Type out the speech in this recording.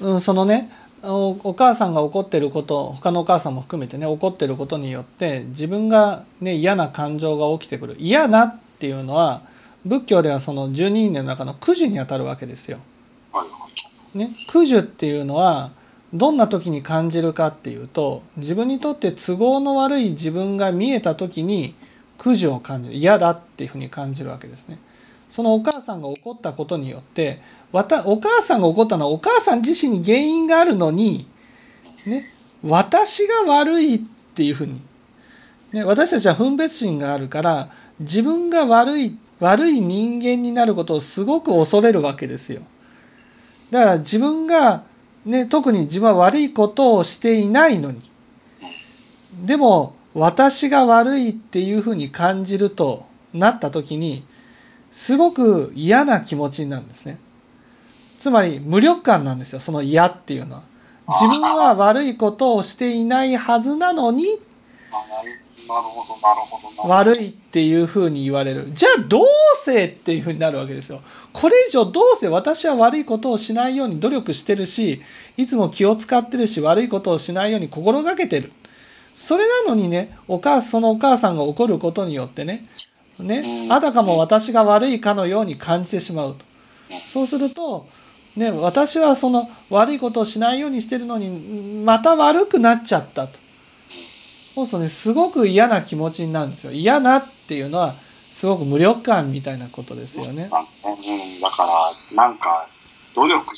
うん、そのねお母さんが怒ってること他のお母さんも含めてね怒ってることによって自分が、ね、嫌な感情が起きてくる嫌なっていうのは仏教ではその十二人の中の苦樹にあたるわけですよ。ね、苦樹っていうのはどんな時に感じるかっていうと自分にとって都合の悪い自分が見えた時に苦樹を感じる嫌だっていうふうに感じるわけですね。そのお母さんが怒ったことによってわたお母さんが怒ったのはお母さん自身に原因があるのに、ね、私が悪いっていうふうに、ね、私たちは分別心があるから自分が悪い悪い人間になることをすごく恐れるわけですよ。だから自分が、ね、特に自分は悪いことをしていないのにでも私が悪いっていうふうに感じるとなった時にすごく嫌な気持ちになるんですね。つまり無力感なんですよその嫌っていうのは。自分は悪いことをしていないはずなのに。悪いっていうふうに言われるじゃあどうせっていうふうになるわけですよこれ以上どうせ私は悪いことをしないように努力してるしいつも気を使ってるし悪いことをしないように心がけてるそれなのにねお母そのお母さんが怒ることによってねね。あたかも私が悪いかのように感じてしまうと。そうするとね私はその悪いことをしないようにしてるのにまた悪くなっちゃったと。そうするとねすごく嫌な気持ちになるんですよ。嫌なっていうのはすごく無力感みたいなことですよね。うん、だから、なんか、努力